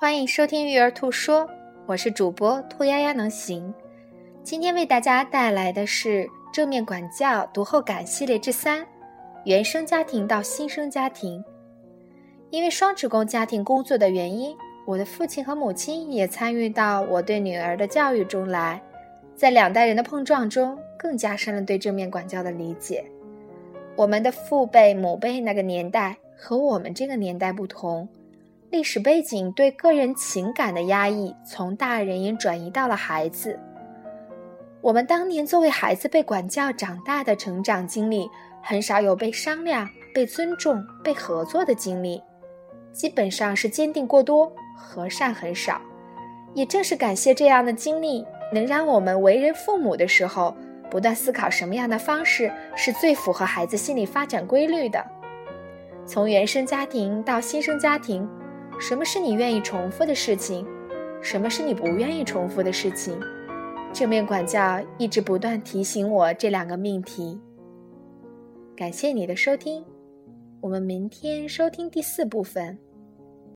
欢迎收听育儿兔说，我是主播兔丫丫能行。今天为大家带来的是正面管教读后感系列之三：原生家庭到新生家庭。因为双职工家庭工作的原因，我的父亲和母亲也参与到我对女儿的教育中来，在两代人的碰撞中，更加深了对正面管教的理解。我们的父辈、母辈那个年代和我们这个年代不同。历史背景对个人情感的压抑，从大人也转移到了孩子。我们当年作为孩子被管教长大的成长经历，很少有被商量、被尊重、被合作的经历，基本上是坚定过多，和善很少。也正是感谢这样的经历，能让我们为人父母的时候，不断思考什么样的方式是最符合孩子心理发展规律的。从原生家庭到新生家庭。什么是你愿意重复的事情？什么是你不愿意重复的事情？正面管教一直不断提醒我这两个命题。感谢你的收听，我们明天收听第四部分。